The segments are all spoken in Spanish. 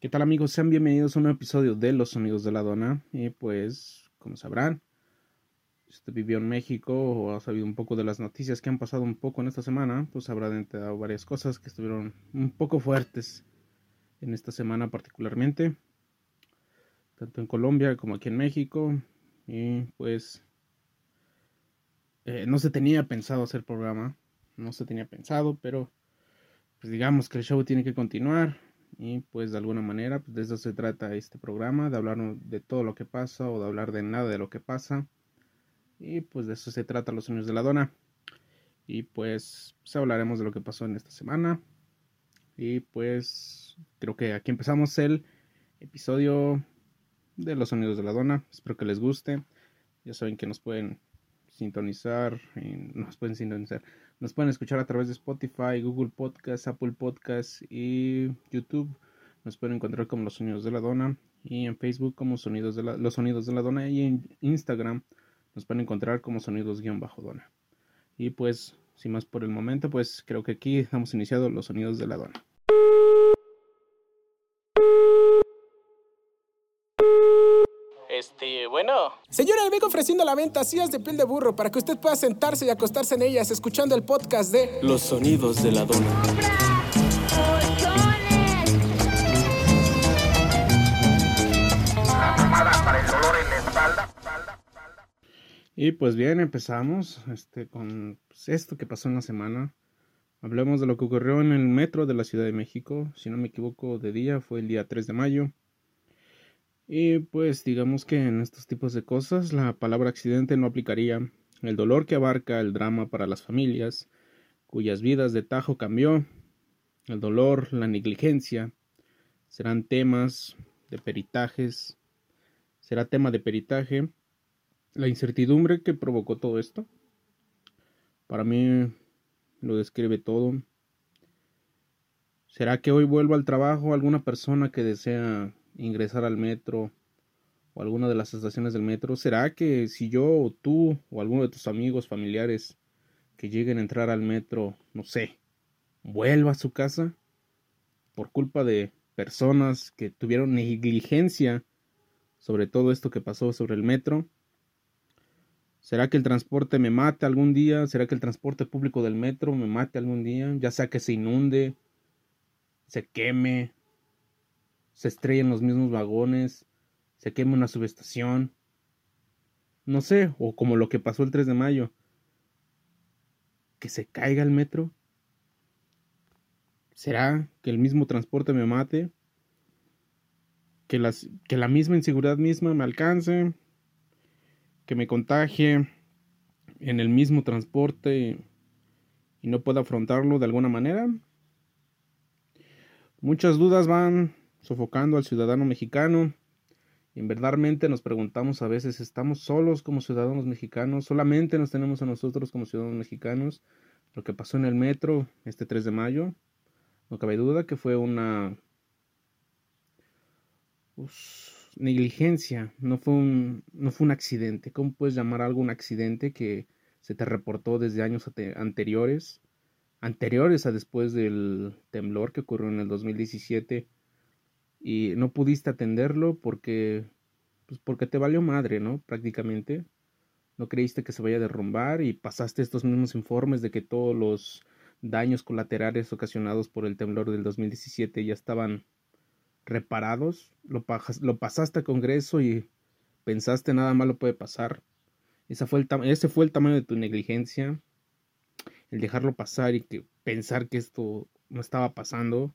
¿Qué tal amigos? Sean bienvenidos a un nuevo episodio de Los Sonidos de la Dona. Y pues, como sabrán, si usted vivió en México o ha sabido un poco de las noticias que han pasado un poco en esta semana, pues habrá enterado varias cosas que estuvieron un poco fuertes en esta semana particularmente, tanto en Colombia como aquí en México. Y pues, eh, no se tenía pensado hacer programa, no se tenía pensado, pero pues digamos que el show tiene que continuar y pues de alguna manera pues de eso se trata este programa, de hablar de todo lo que pasa o de hablar de nada de lo que pasa. Y pues de eso se trata los sueños de la dona. Y pues, pues, hablaremos de lo que pasó en esta semana. Y pues creo que aquí empezamos el episodio de los sonidos de la dona. Espero que les guste. Ya saben que nos pueden sintonizar, nos pueden sintonizar, nos pueden escuchar a través de Spotify, Google Podcast, Apple Podcast y YouTube. Nos pueden encontrar como Los Sonidos de la Dona y en Facebook como Sonidos de la, Los Sonidos de la Dona y en Instagram nos pueden encontrar como Sonidos-Dona. Y pues, sin más por el momento, pues creo que aquí hemos iniciado Los Sonidos de la Dona. Este, bueno. Señora, le vengo ofreciendo la venta sillas de piel de burro para que usted pueda sentarse y acostarse en ellas escuchando el podcast de Los sonidos de la dona. Y pues bien, empezamos este, con pues, esto que pasó en la semana. Hablemos de lo que ocurrió en el metro de la Ciudad de México. Si no me equivoco, de día fue el día 3 de mayo. Y pues digamos que en estos tipos de cosas la palabra accidente no aplicaría. El dolor que abarca el drama para las familias, cuyas vidas de tajo cambió, el dolor, la negligencia, serán temas de peritajes, será tema de peritaje, la incertidumbre que provocó todo esto. Para mí lo describe todo. ¿Será que hoy vuelvo al trabajo alguna persona que desea ingresar al metro o alguna de las estaciones del metro? ¿Será que si yo o tú o alguno de tus amigos, familiares que lleguen a entrar al metro, no sé, vuelva a su casa por culpa de personas que tuvieron negligencia sobre todo esto que pasó sobre el metro? ¿Será que el transporte me mate algún día? ¿Será que el transporte público del metro me mate algún día? Ya sea que se inunde, se queme, se estrellen los mismos vagones, se queme una subestación, no sé, o como lo que pasó el 3 de mayo, que se caiga el metro. ¿Será que el mismo transporte me mate? ¿Que, que la misma inseguridad misma me alcance? ¿Que me contagie en el mismo transporte y no pueda afrontarlo de alguna manera? Muchas dudas van sofocando al ciudadano mexicano. En verdadmente nos preguntamos a veces, ¿estamos solos como ciudadanos mexicanos? ¿Solamente nos tenemos a nosotros como ciudadanos mexicanos? Lo que pasó en el metro este 3 de mayo, no cabe duda que fue una negligencia, no fue, un, no fue un accidente. ¿Cómo puedes llamar algo un accidente que se te reportó desde años anteriores? Anteriores a después del temblor que ocurrió en el 2017 y no pudiste atenderlo porque pues porque te valió madre, ¿no? Prácticamente no creíste que se vaya a derrumbar y pasaste estos mismos informes de que todos los daños colaterales ocasionados por el temblor del 2017 ya estaban reparados, lo, lo pasaste a Congreso y pensaste nada malo puede pasar. Fue el ese fue el tamaño de tu negligencia, el dejarlo pasar y que pensar que esto no estaba pasando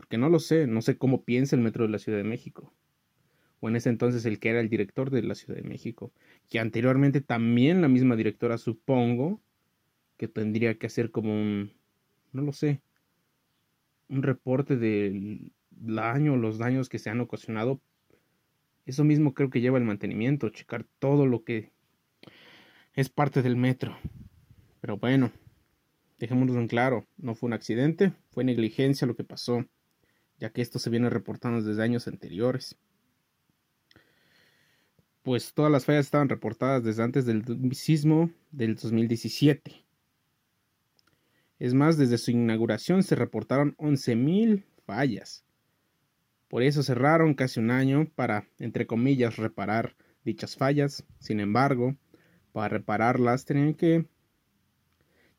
porque no lo sé, no sé cómo piensa el metro de la Ciudad de México. O en ese entonces el que era el director de la Ciudad de México. Que anteriormente también la misma directora, supongo, que tendría que hacer como un, no lo sé, un reporte del daño, los daños que se han ocasionado. Eso mismo creo que lleva el mantenimiento, checar todo lo que es parte del metro. Pero bueno, dejémoslo en claro, no fue un accidente, fue negligencia lo que pasó ya que esto se viene reportando desde años anteriores. Pues todas las fallas estaban reportadas desde antes del sismo del 2017. Es más, desde su inauguración se reportaron 11.000 fallas. Por eso cerraron casi un año para, entre comillas, reparar dichas fallas. Sin embargo, para repararlas tenían que,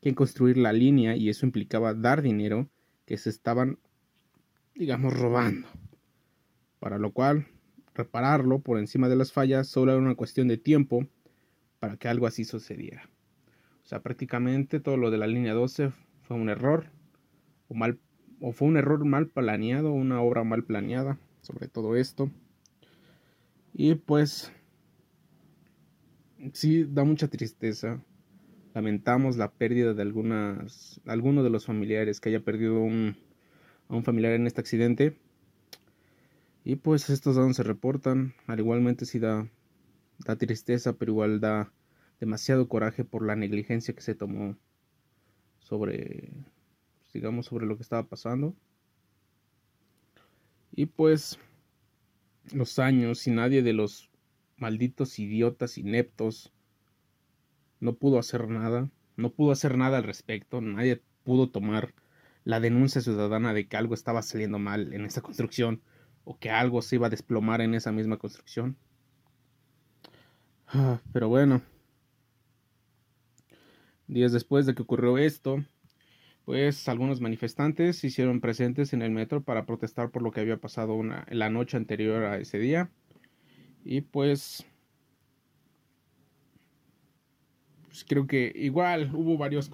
que construir la línea y eso implicaba dar dinero que se estaban, digamos, robando. Para lo cual, repararlo por encima de las fallas solo era una cuestión de tiempo para que algo así sucediera. O sea, prácticamente todo lo de la línea 12 fue un error o mal o fue un error mal planeado, una obra mal planeada sobre todo esto. Y pues sí da mucha tristeza. Lamentamos la pérdida de algunas alguno de los familiares que haya perdido un, a un familiar en este accidente. Y pues estos datos se reportan, al igualmente sí da, da tristeza, pero igual da demasiado coraje por la negligencia que se tomó sobre digamos, sobre lo que estaba pasando. Y pues los años y nadie de los malditos idiotas ineptos no pudo hacer nada, no pudo hacer nada al respecto, nadie pudo tomar la denuncia ciudadana de que algo estaba saliendo mal en esa construcción o que algo se iba a desplomar en esa misma construcción. Ah, pero bueno, días después de que ocurrió esto, pues algunos manifestantes se hicieron presentes en el metro para protestar por lo que había pasado una, la noche anterior a ese día. Y pues, pues creo que igual hubo varios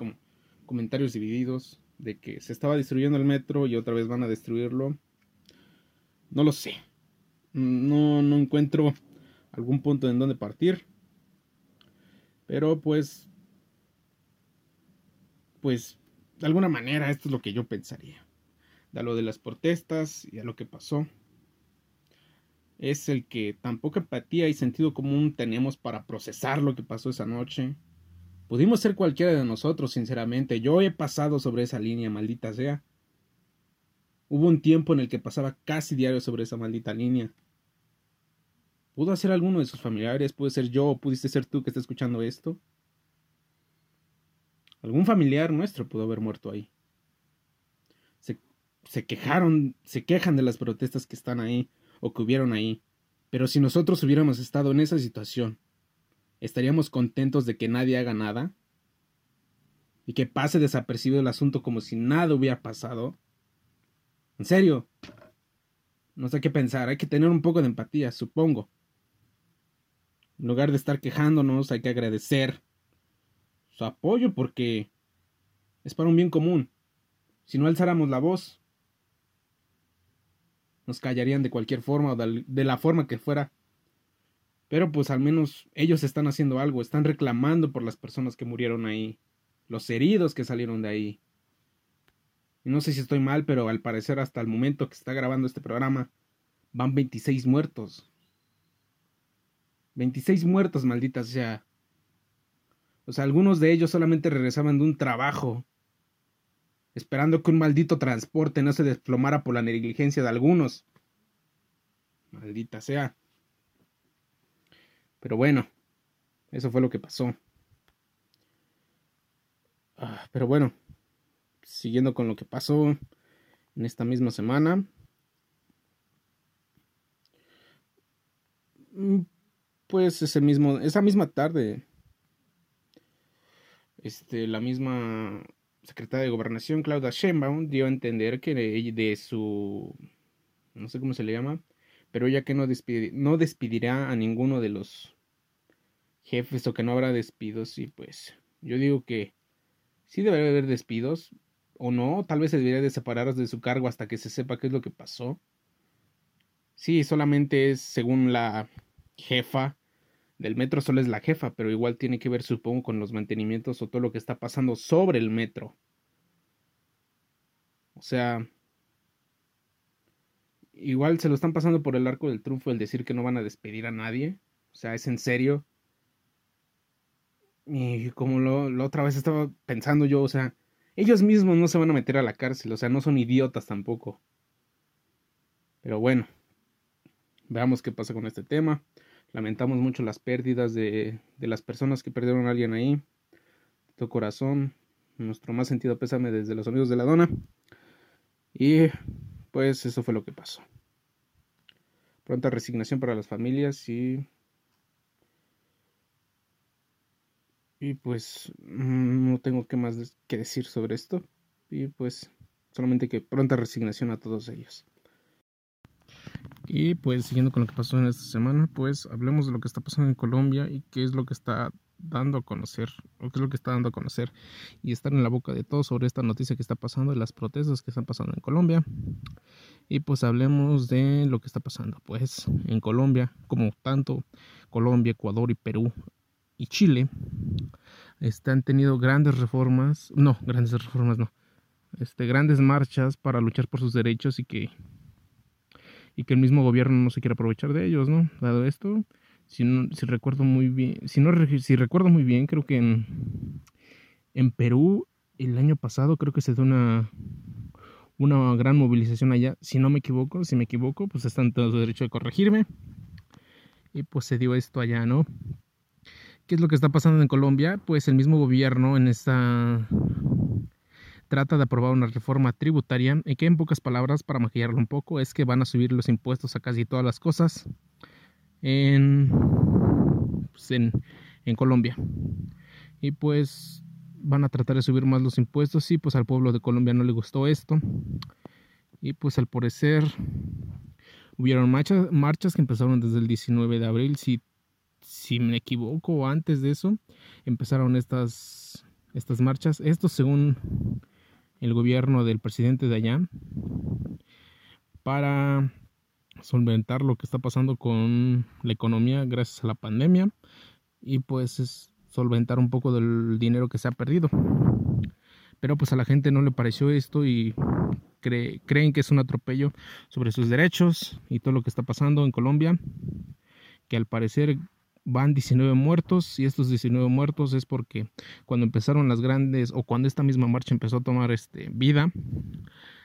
comentarios divididos de que se estaba destruyendo el metro y otra vez van a destruirlo. No lo sé. No, no encuentro algún punto en donde partir. Pero pues, pues de alguna manera esto es lo que yo pensaría. De lo de las protestas y a lo que pasó. Es el que tan poca empatía y sentido común tenemos para procesar lo que pasó esa noche. Pudimos ser cualquiera de nosotros, sinceramente. Yo he pasado sobre esa línea, maldita sea. Hubo un tiempo en el que pasaba casi diario sobre esa maldita línea. ¿Pudo ser alguno de sus familiares? ¿Puede ser yo o pudiste ser tú que está escuchando esto? Algún familiar nuestro pudo haber muerto ahí. Se quejaron, se quejan de las protestas que están ahí o que hubieron ahí. Pero si nosotros hubiéramos estado en esa situación, ¿estaríamos contentos de que nadie haga nada? ¿Y que pase desapercibido el asunto como si nada hubiera pasado? En serio, no sé qué pensar, hay que tener un poco de empatía, supongo. En lugar de estar quejándonos, hay que agradecer su apoyo porque es para un bien común. Si no alzáramos la voz, nos callarían de cualquier forma o de la forma que fuera. Pero pues al menos ellos están haciendo algo, están reclamando por las personas que murieron ahí, los heridos que salieron de ahí. Y no sé si estoy mal, pero al parecer hasta el momento que está grabando este programa van 26 muertos. 26 muertos, maldita sea. O sea, algunos de ellos solamente regresaban de un trabajo, esperando que un maldito transporte no se desplomara por la negligencia de algunos. Maldita sea. Pero bueno, eso fue lo que pasó. Ah, pero bueno, siguiendo con lo que pasó en esta misma semana. Mm, pues ese mismo, esa misma tarde este, la misma secretaria de Gobernación, Claudia Sheinbaum, dio a entender que de, su, no sé cómo se le llama, pero ella que no, no despidirá a ninguno de los jefes o que no habrá despidos y pues yo digo que sí debería haber despidos o no, tal vez se debería de separar de su cargo hasta que se sepa qué es lo que pasó. Sí, solamente es según la jefa del metro solo es la jefa, pero igual tiene que ver, supongo, con los mantenimientos o todo lo que está pasando sobre el metro. O sea, igual se lo están pasando por el arco del triunfo el decir que no van a despedir a nadie. O sea, es en serio. Y como lo, otra vez estaba pensando yo, o sea, ellos mismos no se van a meter a la cárcel, o sea, no son idiotas tampoco. Pero bueno, veamos qué pasa con este tema. Lamentamos mucho las pérdidas de, de las personas que perdieron a alguien ahí. Tu corazón, nuestro más sentido pésame desde los amigos de la dona. Y pues eso fue lo que pasó. pronta resignación para las familias y y pues mm, no tengo que más que decir sobre esto y pues solamente que pronta resignación a todos ellos. Y pues siguiendo con lo que pasó en esta semana, pues hablemos de lo que está pasando en Colombia y qué es lo que está dando a conocer, o qué es lo que está dando a conocer y estar en la boca de todos sobre esta noticia que está pasando, las protestas que están pasando en Colombia. Y pues hablemos de lo que está pasando, pues en Colombia, como tanto Colombia, Ecuador y Perú y Chile, están tenido grandes reformas, no, grandes reformas no, este, grandes marchas para luchar por sus derechos y que y que el mismo gobierno no se quiere aprovechar de ellos, ¿no? Dado esto, si, recuerdo muy bien, si recuerdo muy bien, creo que en, Perú el año pasado creo que se dio una una gran movilización allá, si no me equivoco, si me equivoco, pues están todos los derechos de corregirme. Y pues se dio esto allá, ¿no? ¿Qué es lo que está pasando en Colombia? Pues el mismo gobierno en esta trata de aprobar una reforma tributaria y que en pocas palabras, para maquillarlo un poco, es que van a subir los impuestos a casi todas las cosas en, pues, en, en Colombia. Y pues van a tratar de subir más los impuestos y pues al pueblo de Colombia no le gustó esto. Y pues al parecer hubieron marchas, marchas que empezaron desde el 19 de abril, si, si me equivoco, antes de eso empezaron estas, estas marchas. Esto según el gobierno del presidente de allá para solventar lo que está pasando con la economía gracias a la pandemia y pues es solventar un poco del dinero que se ha perdido. Pero pues a la gente no le pareció esto y creen que es un atropello sobre sus derechos y todo lo que está pasando en Colombia, que al parecer van 19 muertos y estos 19 muertos es porque cuando empezaron las grandes o cuando esta misma marcha empezó a tomar este, vida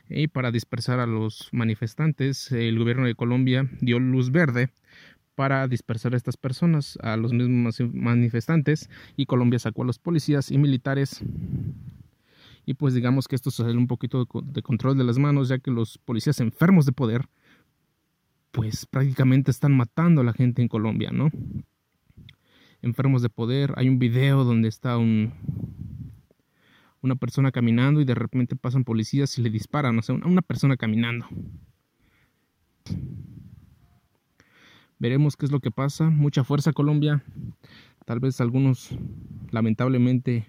y para dispersar a los manifestantes el gobierno de Colombia dio luz verde para dispersar a estas personas, a los mismos manifestantes y Colombia sacó a los policías y militares y pues digamos que esto sale un poquito de control de las manos ya que los policías enfermos de poder pues prácticamente están matando a la gente en Colombia, ¿no? enfermos de poder. Hay un video donde está un, una persona caminando y de repente pasan policías y le disparan, o sea, una persona caminando. Veremos qué es lo que pasa. Mucha fuerza Colombia. Tal vez algunos lamentablemente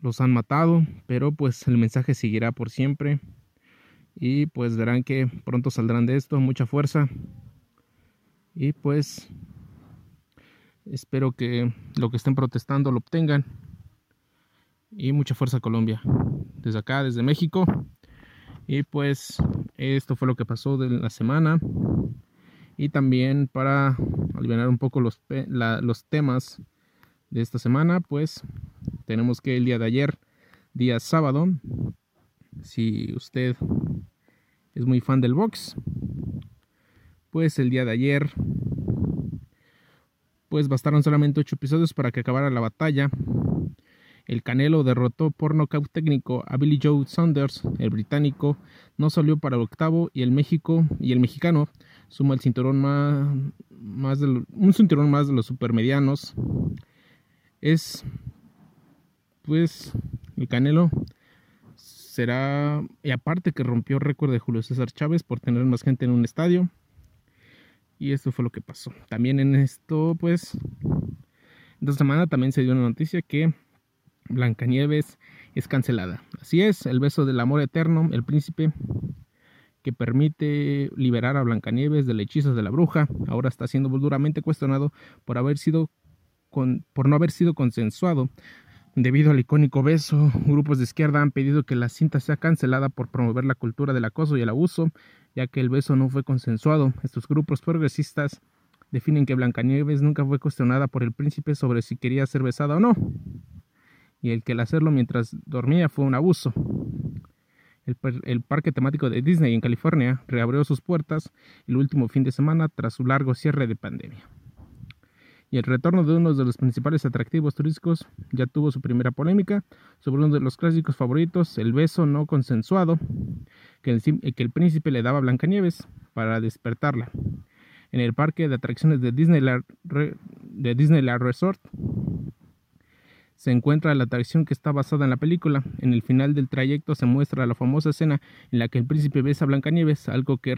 los han matado, pero pues el mensaje seguirá por siempre. Y pues verán que pronto saldrán de esto. Mucha fuerza. Y pues Espero que lo que estén protestando lo obtengan. Y mucha fuerza Colombia. Desde acá, desde México. Y pues esto fue lo que pasó de la semana. Y también para aliviar un poco los, los temas de esta semana, pues tenemos que el día de ayer, día sábado, si usted es muy fan del box, pues el día de ayer pues bastaron solamente 8 episodios para que acabara la batalla. El Canelo derrotó por nocaut técnico a Billy Joe Saunders, el británico, no salió para el octavo y el México y el mexicano suma el cinturón más, de un cinturón más de los supermedianos. Es pues el Canelo será y aparte que rompió récord de Julio César Chávez por tener más gente en un estadio. Y esto fue lo que pasó. También en esto, pues, esta semana también se dio una noticia que Blancanieves es cancelada. Así es, el beso del amor eterno, el príncipe que permite liberar a Blancanieves del hechizo de la bruja, ahora está siendo duramente cuestionado por haber sido por no haber sido consensuado Debido al icónico beso, grupos de izquierda han pedido que la cinta sea cancelada por promover la cultura del acoso y el abuso, ya que el beso no fue consensuado. Estos grupos progresistas definen que Blancanieves nunca fue cuestionada por el príncipe sobre si quería ser besada o no, y el que el hacerlo mientras dormía fue un abuso. El, parque temático de Disney en California reabrió sus puertas el último fin de semana tras su largo cierre de pandemia y el retorno de uno de los principales atractivos turísticos ya tuvo su primera polémica sobre uno de los clásicos favoritos, el beso no consensuado que el, príncipe le daba a Blancanieves. para despertarla. En el parque de atracciones de de Disneyland Resort se encuentra la atracción que está basada en la película. En el final del trayecto se muestra la famosa escena en la que el príncipe besa a Blancanieves, algo que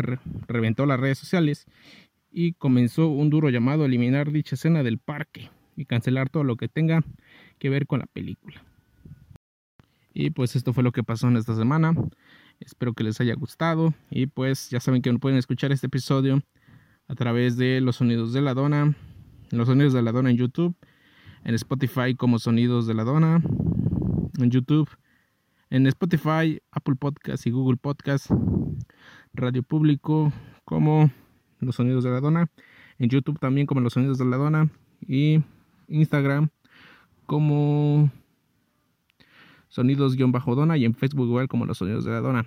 reventó las redes sociales y comenzó un duro llamado a eliminar dicha escena del parque y cancelar todo lo que tenga que ver con la película. Y pues esto fue lo que pasó en esta semana. Espero que les haya gustado. Y pues ya saben que pueden escuchar este episodio a través de los sonidos de la dona. Los sonidos de la dona en YouTube. En Spotify como sonidos de la dona. En YouTube. En Spotify, Apple Podcast y Google Podcast. Radio Público como los sonidos de la dona. En YouTube también como los sonidos de la dona. Y Instagram como sonidos-dona y en Facebook igual como los sonidos de la dona.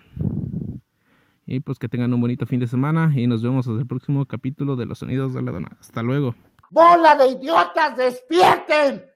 Y pues que tengan un bonito fin de semana y nos vemos hasta el próximo capítulo de los sonidos de la dona. Hasta luego. ¡Bola de idiotas, despierten!